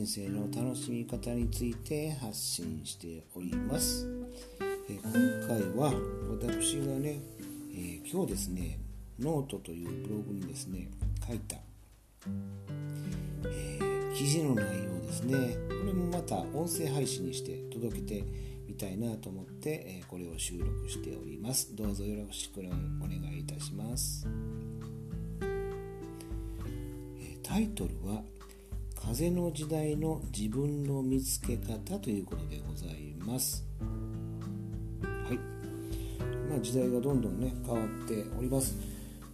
ですね、えー、人生の楽しみ方について発信しております、え、今回は私がね、えー、今日ですねノートというブログにですね書いた、え記事の内容ですねこれもまた音声配信にして届けてみたいなと思って、えこれを収録しております。どうぞよろしくお願いいたします。タイトルは「風の時代の自分の見つけ方」ということでございます。はい。まあ、時代がどんどんね変わっております。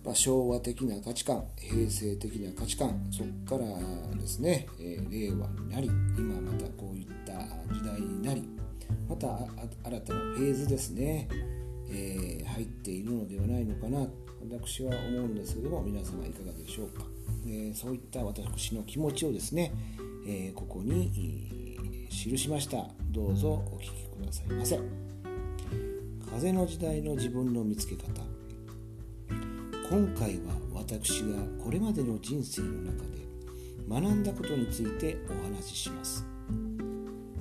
まあ、昭和的な価値観、平成的な価値観、そこからですね、えー、令和になり、今またこういった時代になり、また新たなフェーズですね、えー、入っているのではないのかな私は思うんですけども皆様いかがでしょうか。えそういった私の気持ちをですね、えここに記しました。どうぞお聞きくださいませ。風の時代の自分の見つけ方。今回は私がこれまでの人生の中で学んだことについてお話しします。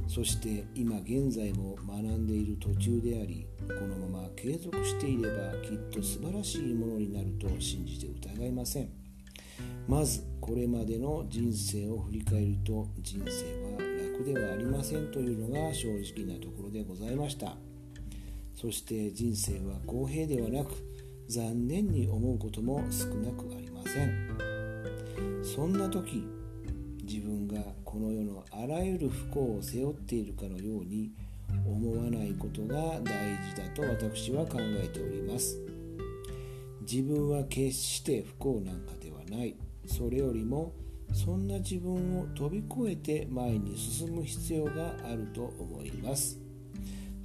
そして今現在も学んでいる途中でありこのまま継続していればきっと素晴らしいものになると信じて疑いません。まずこれまでの人生を振り返ると人生は楽ではありませんというのが正直なところでございました。そして人生は公平ではなく残念に思うことも少なくありません。そんな時自分がこの世のあらゆる不幸を背負っているかのように思わないことが大事だと私は考えております。自分は決して不幸なんかではない。それよりもそんな自分を飛び越えて前に進む必要があると思います。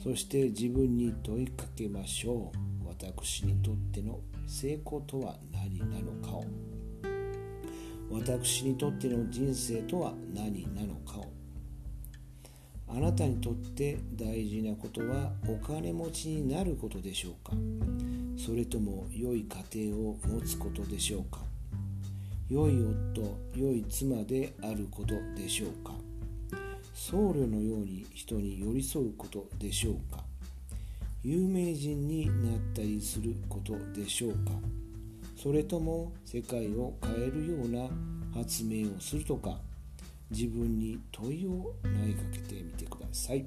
そして自分に問いかけましょう。私にとっての成功とは何なのかを。私にとっての人生とは何なのかを。あなたにとって大事なことはお金持ちになることでしょうか。それとも良い家庭を持つことでしょうか？良い夫良い妻であることでしょうか？僧侶のように人に寄り添うことでしょうか？有名人になったりすることでしょうか？それとも世界を変えるような発明をするとか？自分に問いを投げかけてみてください。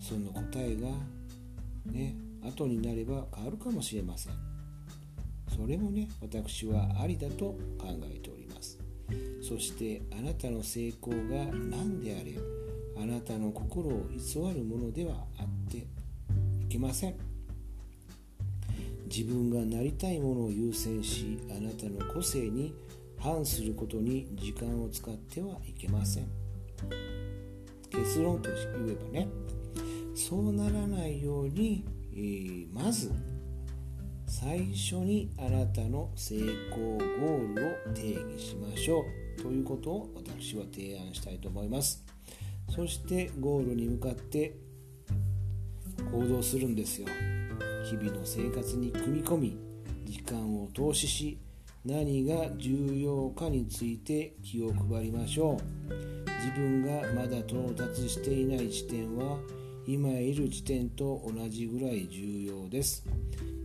その答えがね後になれば変わるかもしれません。それもね私はありだと考えております。そしてあなたの成功が何であれあなたの心を偽るものではあっていけません。自分がなりたいものを優先しあなたの個性に反することに時間を使ってはいけません。結論と言えばねそうならないように、ー、まず最初にあなたの成功ゴールを定義しましょうということを私は提案したいと思います。そしてゴールに向かって行動するんですよ。日々の生活に組み込み時間を投資し何が重要かについて気を配りましょう。自分がまだ到達していない地点は今いる時点と同じぐらい重要です。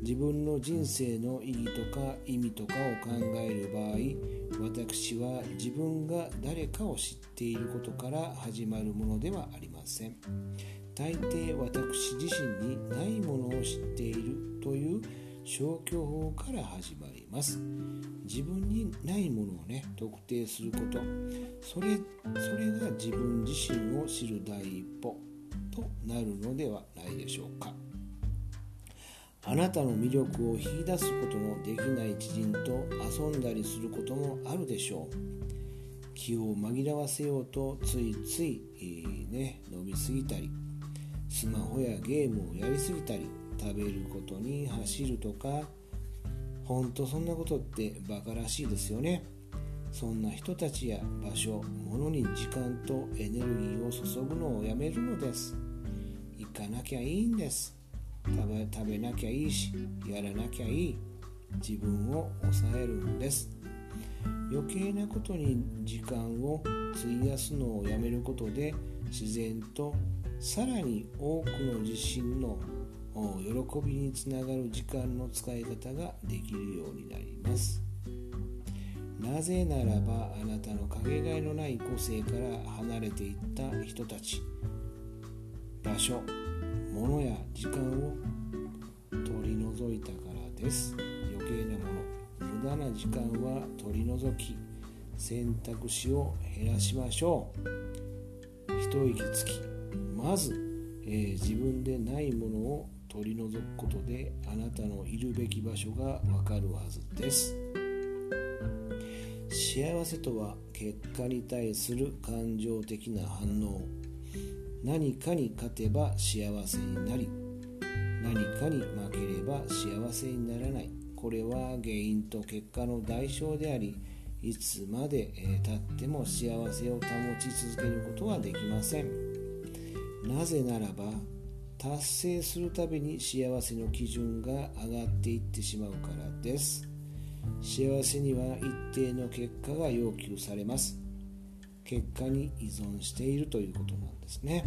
自分の人生の意義とか意味とかを考える場合私は自分が誰かを知っていることから始まるものではありません。大抵私自身にないものを知っているという消去法から始まります。自分にないものをね特定すること。それそれが自分自身を知る第一歩。となるのではないでしょうか。あなたの魅力を引き出すことのできない知人と遊んだりすることもあるでしょう。気を紛らわせようとついつい、えー、ね飲みすぎたりスマホやゲームをやりすぎたり食べることに走るとかほんとそんなことってバカらしいですよね。そんな人たちや場所物に時間とエネルギーを注ぐのをやめるのです。かなきゃいいんです。食べなきゃいいしやらなきゃいい。自分を抑えるんです。余計なことに時間を費やすのをやめることで自然とさらに多くの自身の喜びにつながる時間の使い方ができるようになります。なぜならばあなたのかけがえのない個性から離れていった人たち。場所。物や時間を取り除いたからです。余計なもの無駄な時間は取り除き選択肢を減らしましょう。一息つき。まず、えー、自分でないものを取り除くことであなたのいるべき場所がわかるはずです。幸せとは結果に対する感情的な反応。何かに勝てば幸せになり何かに負ければ幸せにならない。これは原因と結果の代償でありいつまでたっても幸せを保ち続けることはできません。なぜならば達成するたびに幸せの基準が上がっていってしまうからです。幸せには一定の結果が要求されます。結果に依存しているということなんですね。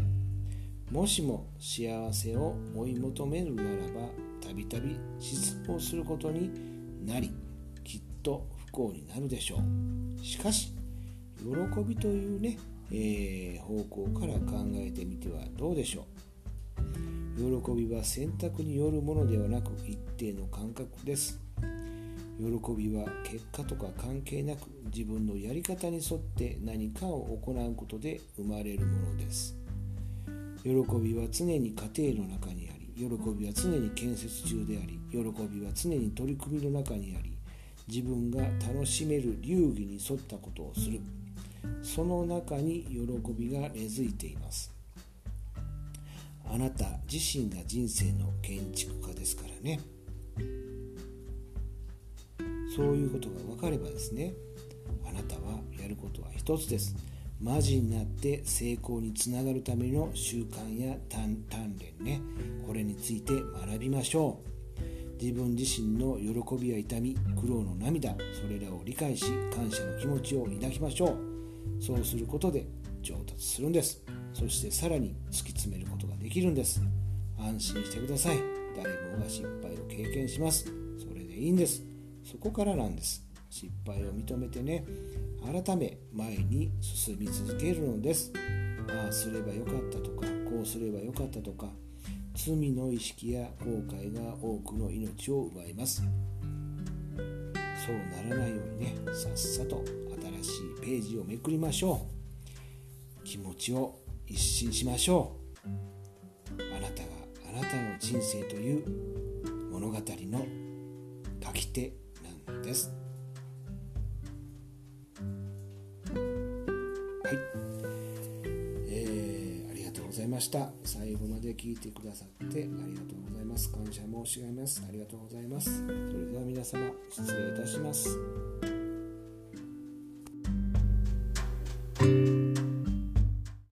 もしも幸せを追い求めるならばたびたび失望することになりきっと不幸になるでしょう。しかし喜びというね、えー、方向から考えてみてはどうでしょう。喜びは選択によるものではなく一定の感覚です。喜びは結果とか関係なく自分のやり方に沿って何かを行うことで生まれるものです。喜びは常に家庭の中にあり喜びは常に建設中であり喜びは常に取り組みの中にあり自分が楽しめる流儀に沿ったことをする。その中に喜びが根付いています。あなた自身が人生の建築家ですからね。そういうことが分かればですねあなたはやることは一つです。マジになって成功につながるための習慣や鍛錬ね。これについて学びましょう。自分自身の喜びや痛み苦労の涙それらを理解し感謝の気持ちを抱きましょう。そうすることで上達するんです。そしてさらに突き詰めることができるんです。安心してください。誰もが失敗を経験します。それでいいんです。そこからなんです。失敗を認めてね改め前に進み続けるのです。ああすればよかったとかこうすればよかったとか罪の意識や後悔が多くの命を奪います。そうならないようにねさっさと新しいページをめくりましょう。気持ちを一新しましょう。あなたがあなたの人生という物語の書き手です。はい、えー、ありがとうございました。最後まで聞いてくださってありがとうございます。感謝申し上げます。ありがとうございます。それでは皆様失礼いたします。